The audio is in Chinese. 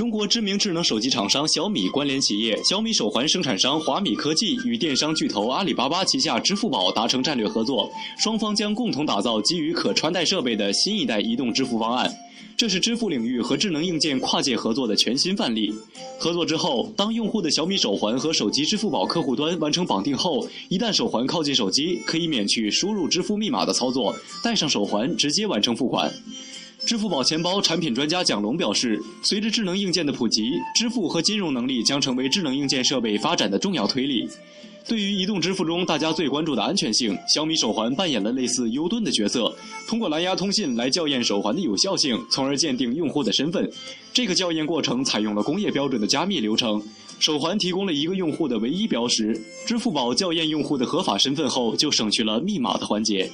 中国知名智能手机厂商小米关联企业小米手环生产商华米科技与电商巨头阿里巴巴旗下支付宝达成战略合作，双方将共同打造基于可穿戴设备的新一代移动支付方案。这是支付领域和智能硬件跨界合作的全新范例。合作之后，当用户的小米手环和手机支付宝客户端完成绑定后，一旦手环靠近手机，可以免去输入支付密码的操作，戴上手环直接完成付款。支付宝钱包产品专家蒋龙表示，随着智能硬件的普及，支付和金融能力将成为智能硬件设备发展的重要推力。对于移动支付中大家最关注的安全性，小米手环扮演了类似 U 盾的角色，通过蓝牙通信来校验手环的有效性，从而鉴定用户的身份。这个校验过程采用了工业标准的加密流程，手环提供了一个用户的唯一标识。支付宝校验用户的合法身份后，就省去了密码的环节。